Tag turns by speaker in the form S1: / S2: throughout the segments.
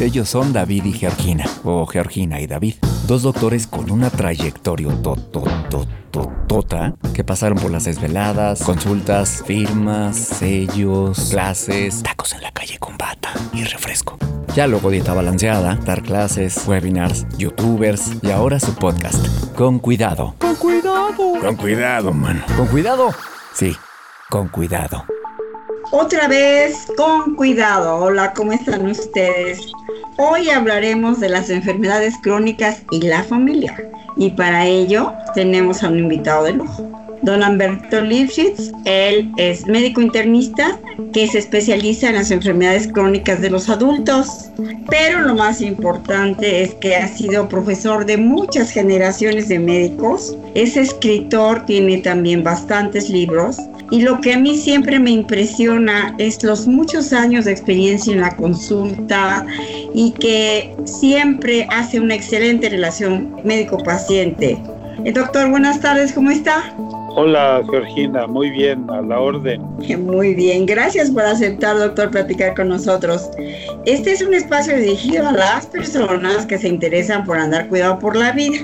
S1: Ellos son David y Georgina, o Georgina y David, dos doctores con una trayectoria tota que pasaron por las desveladas, consultas, firmas, sellos, clases, tacos en la calle con bata y refresco. Ya luego dieta balanceada, dar clases, webinars, youtubers y ahora su podcast. Con cuidado.
S2: Con cuidado.
S1: Con cuidado, mano. Con cuidado. Sí, con cuidado.
S3: Otra vez, con cuidado. Hola, ¿cómo están ustedes? Hoy hablaremos de las enfermedades crónicas y la familia. Y para ello tenemos a un invitado de lujo. Don Alberto Lipschitz, él es médico internista que se especializa en las enfermedades crónicas de los adultos, pero lo más importante es que ha sido profesor de muchas generaciones de médicos, es escritor, tiene también bastantes libros y lo que a mí siempre me impresiona es los muchos años de experiencia en la consulta y que siempre hace una excelente relación médico-paciente. Eh, doctor, buenas tardes, ¿cómo está?
S2: Hola, Georgina, muy bien, a la orden.
S3: Muy bien, gracias por aceptar, doctor, platicar con nosotros. Este es un espacio dirigido a las personas que se interesan por andar cuidado por la vida.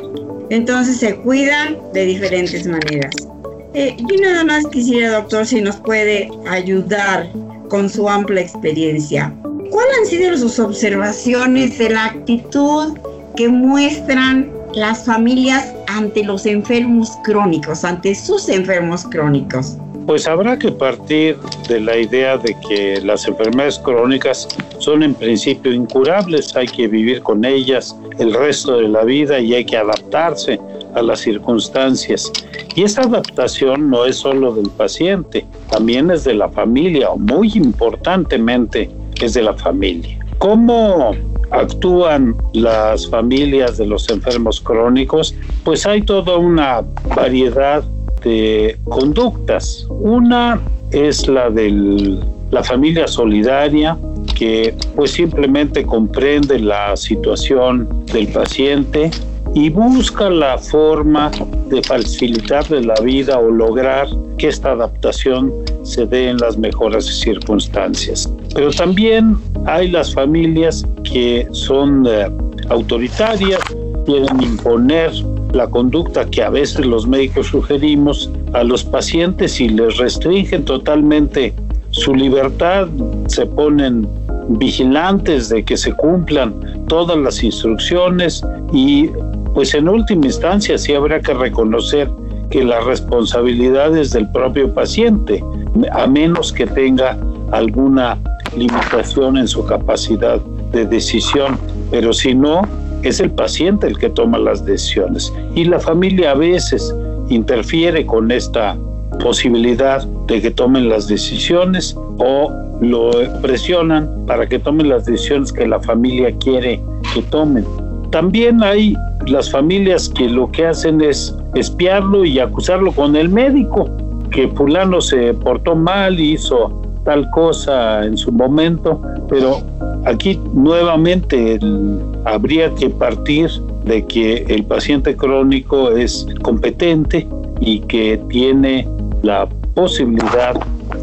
S3: Entonces se cuidan de diferentes maneras. Eh, yo nada más quisiera, doctor, si nos puede ayudar con su amplia experiencia. ¿Cuáles han sido sus observaciones de la actitud que muestran las familias ante los enfermos crónicos, ante sus enfermos crónicos?
S2: Pues habrá que partir de la idea de que las enfermedades crónicas son en principio incurables, hay que vivir con ellas el resto de la vida y hay que adaptarse a las circunstancias. Y esa adaptación no es solo del paciente, también es de la familia, o muy importantemente es de la familia. ¿Cómo actúan las familias de los enfermos crónicos? Pues hay toda una variedad de conductas. Una es la de la familia solidaria, que pues simplemente comprende la situación del paciente y busca la forma de facilitarle la vida o lograr que esta adaptación se dé en las mejores circunstancias. Pero también hay las familias que son eh, autoritarias, quieren imponer la conducta que a veces los médicos sugerimos a los pacientes y les restringen totalmente su libertad, se ponen vigilantes de que se cumplan todas las instrucciones y pues en última instancia sí habrá que reconocer que la responsabilidad es del propio paciente, a menos que tenga alguna limitación en su capacidad de decisión, pero si no, es el paciente el que toma las decisiones y la familia a veces interfiere con esta posibilidad de que tomen las decisiones o lo presionan para que tomen las decisiones que la familia quiere que tomen. También hay las familias que lo que hacen es espiarlo y acusarlo con el médico, que fulano se portó mal y hizo tal cosa en su momento, pero aquí nuevamente habría que partir de que el paciente crónico es competente y que tiene la posibilidad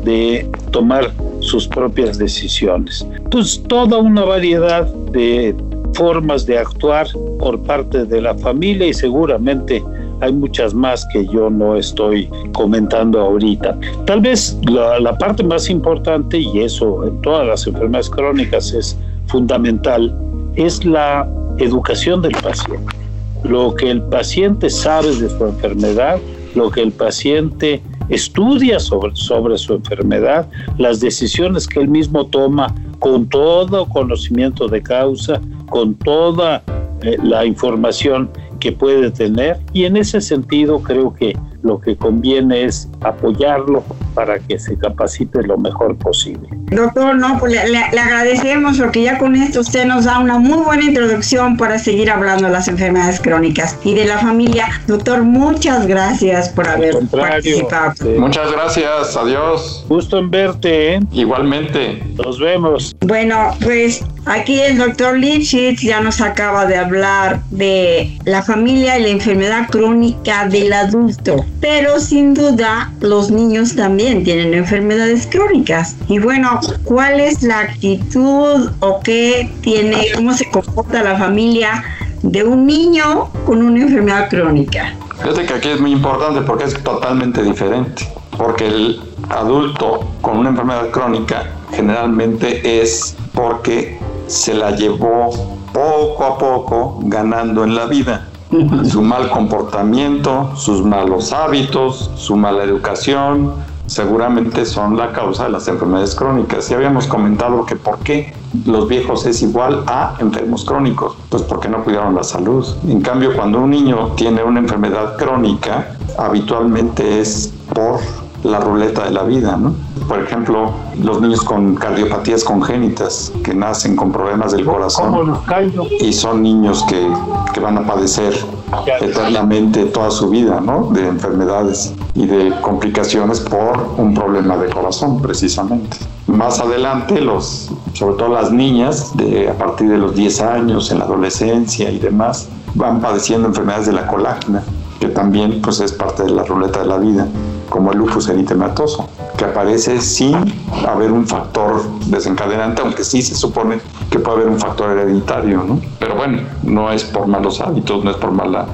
S2: de tomar sus propias decisiones. Entonces, toda una variedad de formas de actuar por parte de la familia y seguramente hay muchas más que yo no estoy comentando ahorita. Tal vez la, parte más importante, y eso en todas las enfermedades crónicas es fundamental, es la educación del paciente. Lo que el paciente sabe de su enfermedad, lo que el paciente estudia sobre, sobre su enfermedad, las decisiones que él mismo toma con todo conocimiento de causa, con toda eh, la información que puede tener. Y en ese sentido creo que lo que conviene es apoyarlo para que se capacite lo mejor posible.
S3: Doctor, no, pues le, agradecemos porque ya con esto usted nos da una muy buena introducción para seguir hablando de las enfermedades crónicas y de la familia. Doctor, muchas gracias por haber participado.
S4: Muchas gracias, adiós.
S2: Gusto en verte, ¿eh?
S4: Igualmente.
S2: Nos vemos.
S3: Bueno, pues aquí el doctor Lipschitz ya nos acaba de hablar de la familia y la enfermedad crónica del adulto. Pero sin duda los niños también tienen enfermedades crónicas. Y bueno, ¿cuál es la actitud o qué tiene, cómo se comporta la familia de un niño con una enfermedad crónica?
S4: Fíjate que aquí es muy importante porque es totalmente diferente. Porque el adulto con una enfermedad crónica generalmente es porque se la llevó poco a poco ganando en la vida. Su mal comportamiento, sus malos hábitos, su mala educación, seguramente son la causa de las enfermedades crónicas. Ya habíamos comentado que por qué los viejos es igual a enfermos crónicos, pues porque no cuidaron la salud. En cambio, cuando un niño tiene una enfermedad crónica, habitualmente es por la ruleta de la vida, ¿no? Por ejemplo, los niños con cardiopatías congénitas que nacen con problemas del corazón y son niños que, que van a padecer eternamente toda su vida, ¿no? De enfermedades y de complicaciones por un problema de corazón, precisamente. Más adelante, los, sobre todo las niñas, de, a partir de los 10 años, en la adolescencia y demás, van padeciendo enfermedades de la colágena, que también pues, es parte de la ruleta de la vida como el lupus eritematoso, que aparece sin haber un factor desencadenante, aunque sí se supone que puede haber un factor hereditario, ¿no? Pero bueno, no es por malos hábitos, no es por mal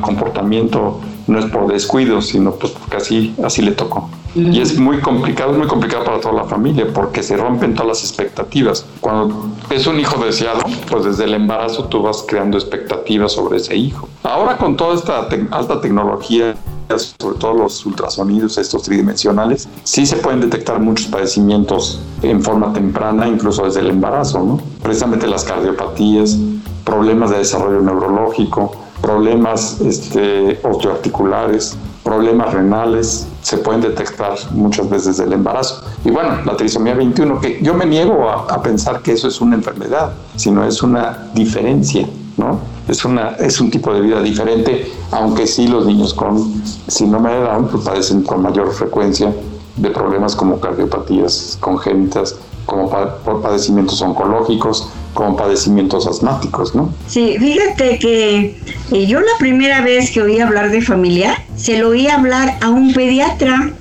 S4: comportamiento, no es por descuido, sino pues porque así, así le tocó. Y es muy complicado, es muy complicado para toda la familia porque se rompen todas las expectativas. Cuando es un hijo deseado, pues desde el embarazo tú vas creando expectativas sobre ese hijo. Ahora con toda esta alta tecnología sobre todo los ultrasonidos, estos tridimensionales, sí se pueden detectar muchos padecimientos en forma temprana, incluso desde el embarazo, ¿no? Precisamente las cardiopatías, problemas de desarrollo neurológico, problemas este, osteoarticulares, problemas renales, se pueden detectar muchas veces desde el embarazo. Y bueno, la trisomía 21, que yo me niego a, pensar que eso es una enfermedad, sino es una diferencia, ¿no? Es, una, es un tipo de vida diferente, aunque sí los niños con síndrome de Down pues, padecen con mayor frecuencia de problemas como cardiopatías congénitas, como padecimientos oncológicos, como padecimientos asmáticos, ¿no?
S3: Sí, fíjate que eh, yo la primera vez que oí hablar de familia, se lo oí hablar a un pediatra,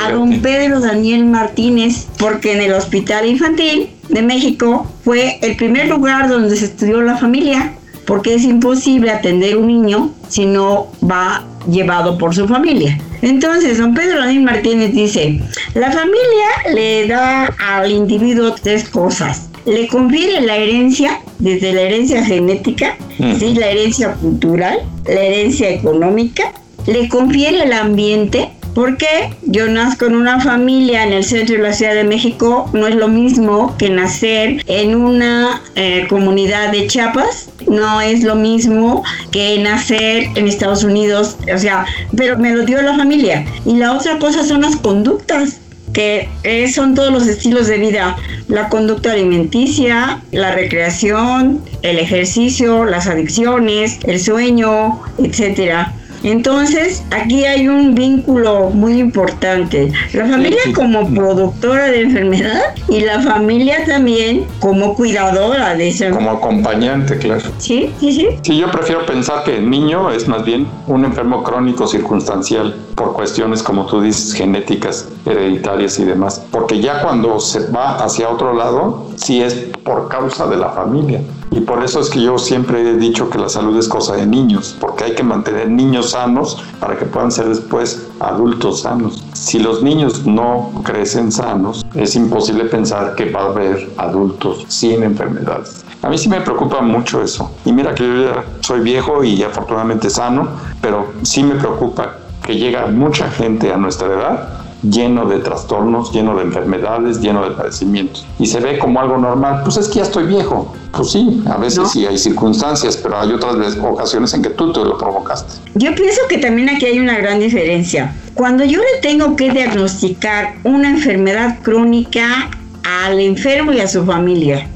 S3: a don Pedro Daniel Martínez, porque en el Hospital Infantil de México fue el primer lugar donde se estudió la familia porque es imposible atender un niño si no va llevado por su familia. Entonces, don Pedro Daniel Martínez dice, la familia le da al individuo tres cosas. Le confiere la herencia, desde la herencia genética, ¿sí? la herencia cultural, la herencia económica, le confiere el ambiente, porque yo nazco en una familia en el centro de la Ciudad de México, no es lo mismo que nacer en una eh, comunidad de Chiapas, no es lo mismo que nacer en Estados Unidos, o sea, pero me lo dio la familia. Y la otra cosa son las conductas que eh, son todos los estilos de vida, la conducta alimenticia, la recreación, el ejercicio, las adicciones, el sueño, etcétera. Entonces, aquí hay un vínculo muy importante. La familia como productora de enfermedad y la familia también como cuidadora de esa
S4: Como acompañante, claro.
S3: Sí, sí, sí.
S4: Sí, yo prefiero pensar que el niño es más bien un enfermo crónico circunstancial por cuestiones, como tú dices, genéticas, hereditarias y demás. Porque ya cuando se va hacia otro lado, sí es por causa de la familia. Y por eso es que yo siempre he dicho que la salud es cosa de niños, porque hay que mantener niños sanos para que puedan ser después adultos sanos. Si los niños no crecen sanos, es imposible pensar que va a haber adultos sin enfermedades. A mí sí me preocupa mucho eso. Y mira que yo ya soy viejo y afortunadamente sano, pero sí me preocupa que llega mucha gente a nuestra edad lleno de trastornos, lleno de enfermedades, lleno de padecimientos. Y se ve como algo normal, pues es que ya estoy viejo. Pues sí, a veces sí hay circunstancias, pero hay otras ocasiones en que tú te lo provocaste.
S3: Yo pienso que también aquí hay una gran diferencia. Cuando yo le tengo que diagnosticar una enfermedad crónica al enfermo y a su familia,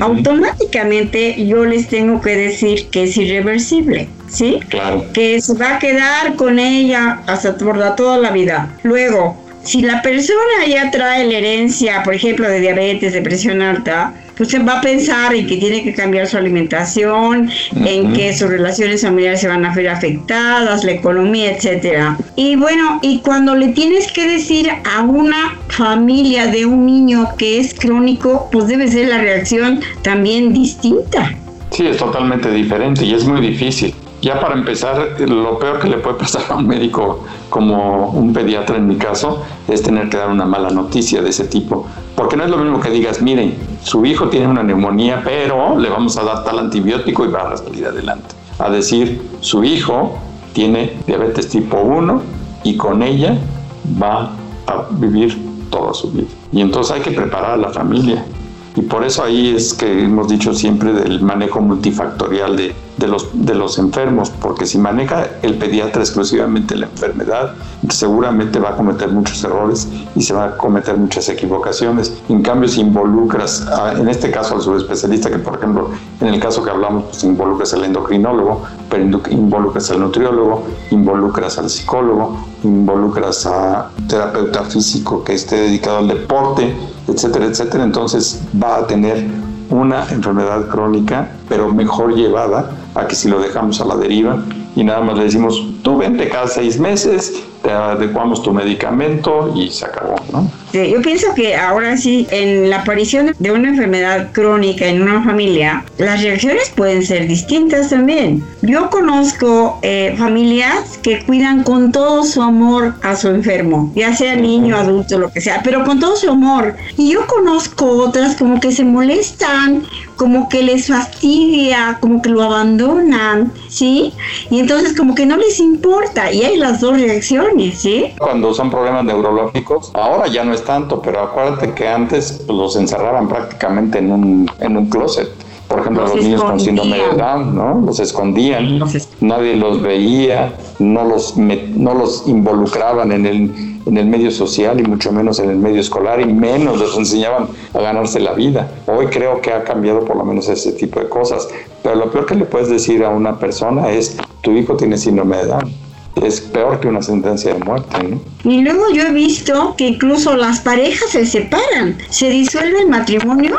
S3: automáticamente yo les tengo que decir que es irreversible. ¿Sí?
S4: Claro.
S3: Que se va a quedar con ella hasta por toda la vida. Luego, si la persona ya trae la herencia, por ejemplo, de diabetes, de presión alta, pues se va a pensar en que tiene que cambiar su alimentación, en que sus relaciones familiares se van a ver afectadas, la economía, etcétera. Y bueno, y cuando le tienes que decir a una familia de un niño que es crónico, pues debe ser la reacción también distinta.
S4: Sí, es totalmente diferente y es muy difícil. Ya para empezar, lo peor que le puede pasar a un médico como un pediatra en mi caso es tener que dar una mala noticia de ese tipo. Porque no es lo mismo que digas, miren, su hijo tiene una neumonía, pero le vamos a dar tal antibiótico y va a salir adelante. A decir, su hijo tiene diabetes tipo 1 y con ella va a vivir toda su vida. Y entonces hay que preparar a la familia. Y por eso ahí es que hemos dicho siempre del manejo multifactorial de, de, los, de los enfermos, porque si maneja el pediatra exclusivamente la enfermedad, seguramente va a cometer muchos errores y se va a cometer muchas equivocaciones. En cambio, si involucras, en este caso al subespecialista, que por ejemplo, en el caso que hablamos, pues involucras al endocrinólogo, pero involucras al nutriólogo, involucras al psicólogo, involucras a terapeuta físico que esté dedicado al deporte, etcétera, etcétera, entonces va a tener una enfermedad crónica, pero mejor llevada a que si lo dejamos a la deriva y nada más le decimos, tú vente cada seis meses, te adecuamos tu medicamento y se acabó, ¿no?
S3: Yo pienso que ahora sí, en la aparición de una enfermedad crónica en una familia, las reacciones pueden ser distintas también. Yo conozco eh, familias que cuidan con todo su amor a su enfermo, ya sea niño, adulto, lo que sea, pero con todo su amor. Y yo conozco otras como que se molestan, como que les fastidia, como que lo abandonan, ¿sí? Y entonces como que no les importa y hay las dos reacciones, ¿sí?
S4: Cuando son problemas neurológicos, ahora ya no es tanto, pero acuérdate que antes pues, los encerraban prácticamente en un, en un closet. Por ejemplo, los, niños con síndrome de Down, ¿no? Los escondían, nadie los veía, no los, no los involucraban en el, en el medio social y mucho menos en el medio escolar y menos les enseñaban a ganarse la vida. Hoy creo que ha cambiado por lo menos ese tipo de cosas, pero lo peor que le puedes decir a una persona es, tu hijo tiene síndrome de Down es peor que una sentencia de muerte. ¿no?
S3: Y luego yo he visto que incluso las parejas se separan, se disuelve el matrimonio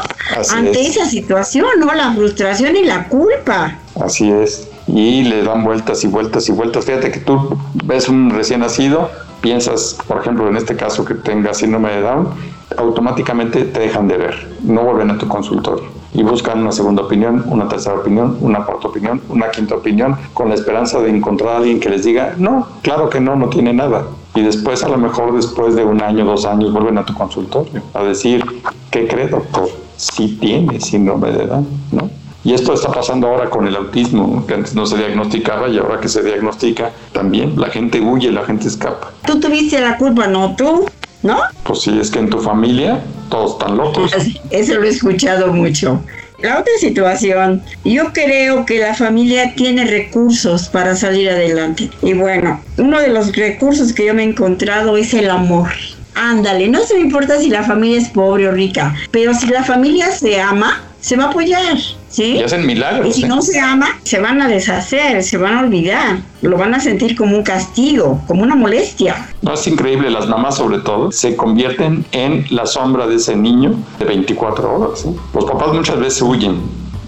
S3: ante esa situación, ¿no? La frustración y la culpa.
S4: Así es. Y le dan vueltas y vueltas y vueltas. Fíjate que tú ves un recién nacido, piensas, por ejemplo, en este caso que tenga síndrome de Down, automáticamente te dejan de ver, no vuelven a tu consultorio y buscan una segunda opinión, una tercera opinión, una cuarta opinión, una quinta opinión, con la esperanza de encontrar a alguien que les diga, no, claro que no, no tiene nada. Y después, a lo mejor después de un año, dos años, vuelven a tu consultorio a decir, ¿qué cree, doctor? Sí tiene síndrome de edad, ¿no? Y esto está pasando ahora con el autismo, que antes no se diagnosticaba y ahora que se diagnostica, también la gente huye, la gente escapa.
S3: Tú tuviste la culpa, ¿no? Tú ¿no?
S4: Pues sí, es que en tu familia todos están locos.
S3: Eso lo he escuchado mucho. La otra situación, yo creo que la familia tiene recursos para salir adelante. Y bueno, uno de los recursos que yo me he encontrado es el amor. Ándale, no se me importa si la familia es pobre o rica, pero si la familia se ama, se va a apoyar. ¿Sí?
S4: Y hacen milagros.
S3: Y si ¿eh? no se ama, se van a deshacer, se van a olvidar, lo van a sentir como un castigo, como una molestia.
S4: No es increíble, las mamás sobre todo se convierten en la sombra de ese niño de 24 horas. Los papás muchas veces huyen,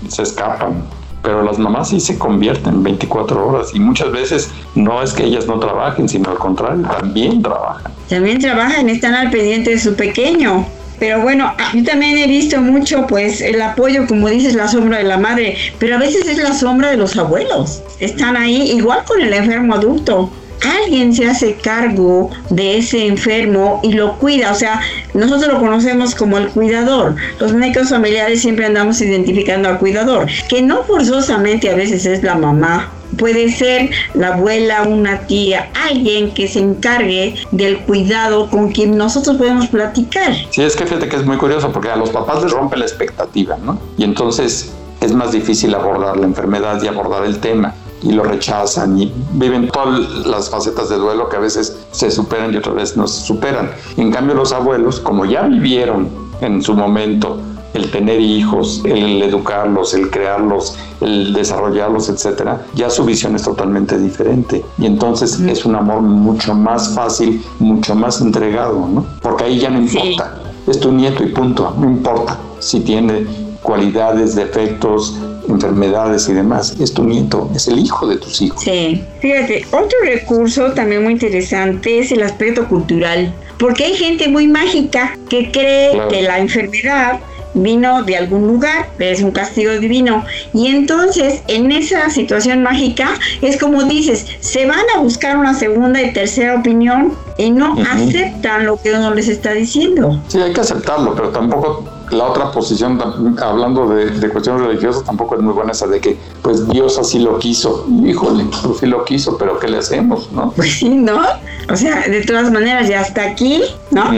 S4: se escapan, pero las mamás sí se convierten 24 horas y muchas veces no es que ellas no trabajen, sino al contrario, también trabajan.
S3: También trabajan, están al pendiente de su pequeño. Pero bueno, yo también he visto mucho, pues, el apoyo, como dices, la sombra de la madre, pero a veces es la sombra de los abuelos. Están ahí, igual con el enfermo adulto. Alguien se hace cargo de ese enfermo y lo cuida, o sea, nosotros lo conocemos como el cuidador. Los médicos familiares siempre andamos identificando al cuidador, que no forzosamente a veces es la mamá puede ser la abuela, una tía, alguien que se encargue del cuidado con quien nosotros podemos platicar.
S4: Sí, es que fíjate que es muy curioso porque a los papás les rompe la expectativa, ¿no? Y entonces es más difícil abordar la enfermedad y abordar el tema y lo rechazan y viven todas las facetas de duelo que a veces se superan y otras veces no se superan. En cambio los abuelos, como ya vivieron en su momento el tener hijos, el educarlos, el crearlos, el desarrollarlos, etcétera, ya su visión es totalmente diferente. Y entonces es un amor mucho más fácil, mucho más entregado, ¿no? Porque ahí ya no importa. Es tu nieto y punto, no importa si tiene cualidades, defectos, enfermedades y demás. Es tu nieto, es el hijo de tus hijos.
S3: Sí, fíjate, otro recurso también muy interesante es el aspecto cultural, porque hay gente muy mágica que cree que la enfermedad vino de algún lugar, es un castigo divino. Y entonces, en esa situación mágica, es como dices, se van a buscar una segunda y tercera opinión y no aceptan lo que uno les está diciendo.
S4: Sí, hay que aceptarlo, pero tampoco la otra posición, hablando de, cuestiones religiosas, tampoco es muy buena esa de que, pues Dios así lo quiso. Híjole, pues sí lo quiso, pero ¿qué le hacemos, no?
S3: Pues sí, ¿no? O sea, de todas maneras, ya está aquí, ¿no?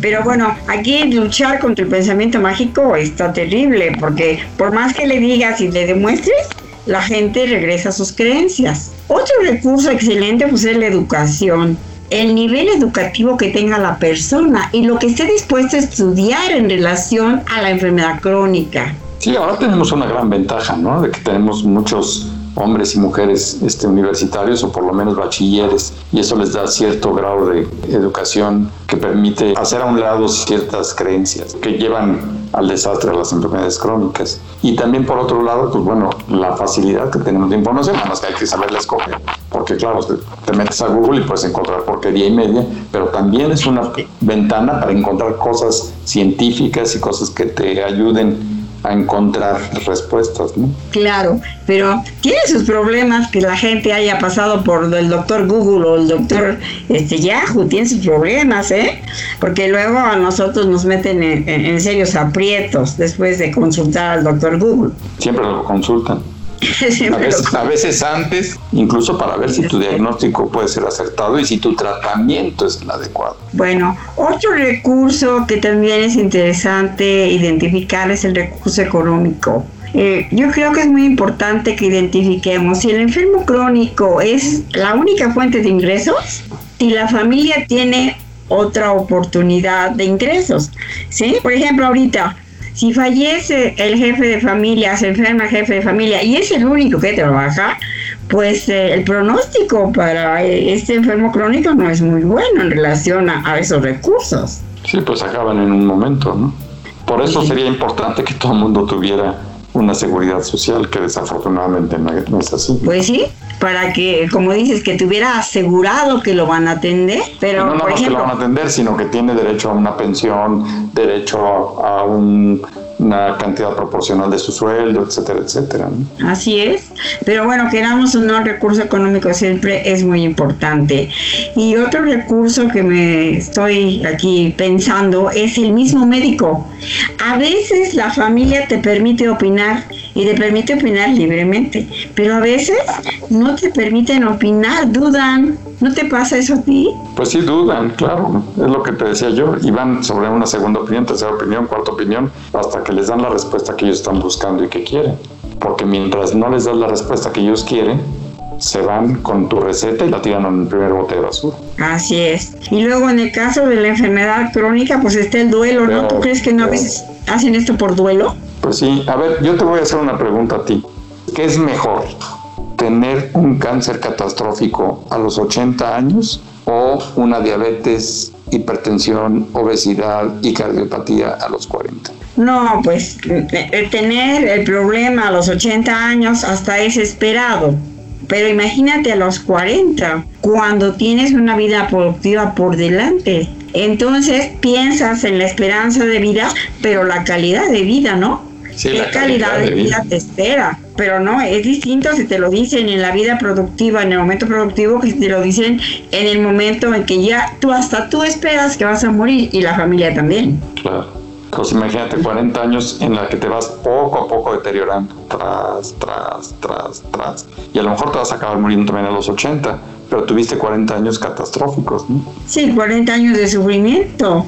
S3: Pero bueno, aquí luchar contra el pensamiento mágico está terrible, porque por más que le digas y le demuestres, la gente regresa a sus creencias. Otro recurso excelente pues es la educación el nivel educativo que tenga la persona y lo que esté dispuesto a estudiar en relación a la enfermedad crónica.
S4: Sí, ahora tenemos una gran ventaja, ¿no? De que tenemos muchos hombres y mujeres este, universitarios o por lo menos bachilleres y eso les da cierto grado de educación que permite hacer a un lado ciertas creencias que llevan al desastre de las enfermedades crónicas. Y también por otro lado, pues bueno, la facilidad que tenemos de información, más que hay que saberla escoger, porque claro, te metes a Google y puedes encontrar porquería y media, pero también es una ventana para encontrar cosas científicas y cosas que te ayuden a encontrar respuestas, ¿no?
S3: Claro, pero tiene sus problemas que la gente haya pasado por el doctor Google o el doctor este, Yahoo, tiene sus problemas, ¿eh? Porque luego a nosotros nos meten en serios aprietos después de consultar al doctor Google.
S4: Siempre lo consultan. a, veces, antes, incluso para ver si tu diagnóstico puede ser acertado y si tu tratamiento es el adecuado.
S3: Bueno, otro recurso que también es interesante identificar es el recurso económico. Eh, yo creo que es muy importante que identifiquemos si el enfermo crónico es la única fuente de ingresos, si la familia tiene otra oportunidad de ingresos. ¿sí? Por ejemplo, ahorita si fallece el jefe de familia, se enferma el jefe de familia y es el único que trabaja, pues eh, el pronóstico para este enfermo crónico no es muy bueno en relación a, esos recursos.
S4: Sí, pues acaban en un momento, ¿no? Por eso sería importante que todo el mundo tuviera una seguridad social que desafortunadamente no es así.
S3: Pues sí, para que, como dices, que tuviera asegurado que lo van a atender, pero
S4: no, no, que lo van a atender, sino que tiene derecho a una pensión, derecho a un una cantidad proporcional de su sueldo, etcétera, etcétera.
S3: Así es, pero bueno, queramos o no, el recurso económico siempre es muy importante. Y otro recurso que me estoy aquí pensando es el mismo médico. A veces la familia te permite opinar y te permite opinar libremente, pero a veces no te permiten opinar, dudan. ¿No te pasa eso a ti?
S4: Pues sí, dudan, claro. Es lo que te decía yo. Y van sobre una segunda opinión, tercera opinión, cuarta opinión, hasta que les dan la respuesta que ellos están buscando y que quieren. Porque mientras no les das la respuesta que ellos quieren, se van con tu receta y la tiran en el primer bote de basura.
S3: Así es. Y luego en el caso de la enfermedad crónica, pues está el duelo, ¿no? ¿Tú crees que no a veces hacen esto por duelo?
S4: Pues sí. A ver, yo te voy a hacer una pregunta a ti. ¿Qué es mejor? ¿Tener un cáncer catastrófico a los 80 años o una diabetes, hipertensión, obesidad y cardiopatía a los 40?
S3: No, pues tener el problema a los 80 años hasta es esperado. Pero imagínate a los 40, cuando tienes una vida productiva por delante. Entonces piensas en la esperanza de vida, pero la calidad de vida, ¿no?
S4: Sí, ¿Qué calidad, de vida
S3: te espera? Pero no, es distinto si te lo dicen en la vida productiva, en el momento productivo, que si te lo dicen en el momento en que ya tú hasta tú esperas que vas a morir y la familia también.
S4: Claro. Pues imagínate 40 años en la que te vas poco a poco deteriorando, tras, tras, tras, tras. Y a lo mejor te vas a acabar muriendo también a los 80, pero tuviste 40 años catastróficos, ¿no?
S3: Sí, 40 años de sufrimiento.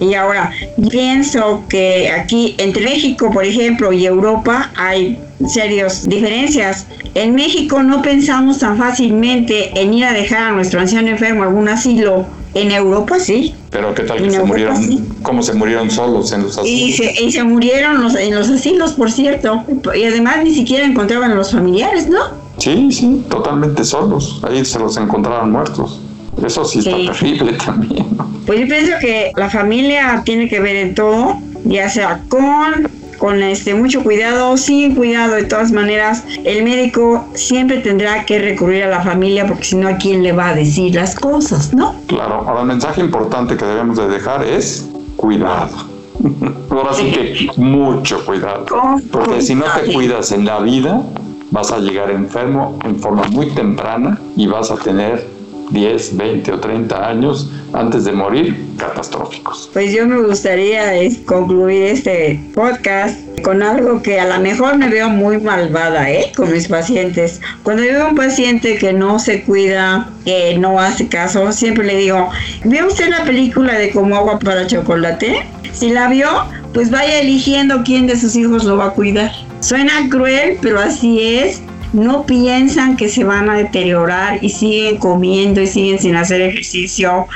S3: Y ahora, pienso que aquí entre México, por ejemplo, y Europa hay serias diferencias. En México no pensamos tan fácilmente en ir a dejar a nuestro anciano enfermo a algún asilo en Europa sí.
S4: Pero qué tal que se murieron, cómo se murieron solos en los asilos.
S3: Y se, y se murieron los, en los asilos, por cierto. Y además ni siquiera encontraban a los familiares, ¿no?
S4: Sí, sí, totalmente solos. Ahí se los encontraron muertos. Eso sí, está terrible también.
S3: Pues yo pienso que la familia tiene que ver en todo, ya sea con con este mucho cuidado, sin cuidado de todas maneras, el médico siempre tendrá que recurrir a la familia porque si no a quién le va a decir las cosas, ¿no?
S4: Claro, ahora el mensaje importante que debemos de dejar es cuidado. Ahora sí que mucho cuidado. Porque si no te cuidas en la vida, vas a llegar enfermo en forma muy temprana y vas a tener 10, 20 o 30 años antes de morir catastróficos.
S3: Pues yo me gustaría concluir este podcast con algo que a lo mejor me veo muy malvada, ¿eh? Con mis pacientes. Cuando veo un paciente que no se cuida, que no hace caso, siempre le digo, ¿vio usted la película de Como agua para chocolate? Si la vio, pues vaya eligiendo quién de sus hijos lo va a cuidar. Suena cruel, pero así es no piensan que se van a deteriorar y siguen comiendo y siguen sin hacer ejercicio,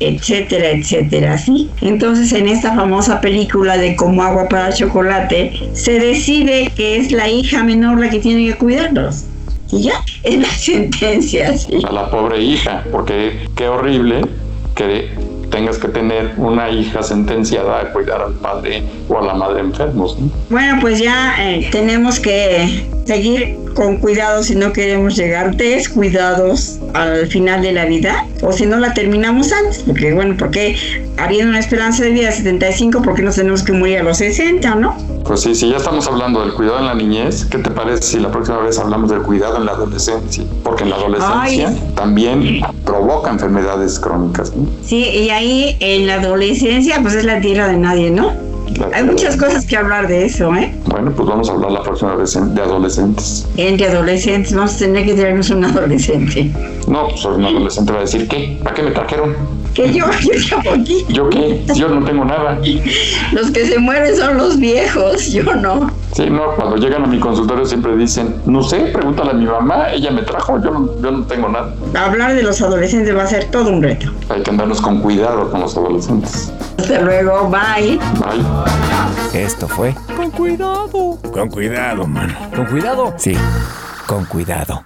S3: etcétera, etcétera, ¿sí? Entonces en esta famosa película de Como agua para chocolate, se decide que es la hija menor la que tiene que cuidarlos. Y ya, es la sentencia. ¿sí?
S4: A la pobre hija, porque qué horrible que tengas que tener una hija sentenciada a cuidar al padre o a la madre enfermos.
S3: Bueno, pues ya eh, tenemos que seguir con cuidado si no queremos llegar descuidados al final de la vida o si no la terminamos antes, porque bueno, porque habiendo una esperanza de vida de 75, ¿por qué nos tenemos que morir a los 60, no?
S4: Pues sí, si ya estamos hablando del cuidado en la niñez, ¿qué te parece si la próxima vez hablamos del cuidado en la adolescencia? Porque en la adolescencia también provoca enfermedades crónicas. ¿no?
S3: Sí, y ahí en la adolescencia pues es la tierra de nadie, ¿no? Hay muchas cosas que hablar de eso, ¿eh?
S4: Bueno, pues vamos a hablar la próxima vez de adolescentes.
S3: Entre adolescentes, vamos a tener que traernos un adolescente.
S4: No, pues un adolescente va a decir, ¿qué? ¿Para qué me trajeron?
S3: ¿Qué yo? Yo llevo aquí.
S4: ¿Yo qué? Yo no tengo nada.
S3: Los que se mueren son los viejos, yo no.
S4: Sí, no, cuando llegan a mi consultorio siempre dicen, no sé, pregúntale a mi mamá, ella me trajo, yo no, yo no tengo nada.
S3: Hablar de los adolescentes va a ser todo un reto.
S4: Hay que andarnos con cuidado con los adolescentes.
S3: Hasta luego, bye.
S4: Bye.
S1: Esto fue
S5: Con cuidado.
S1: Con cuidado, mano. ¿Con cuidado? Sí, con cuidado.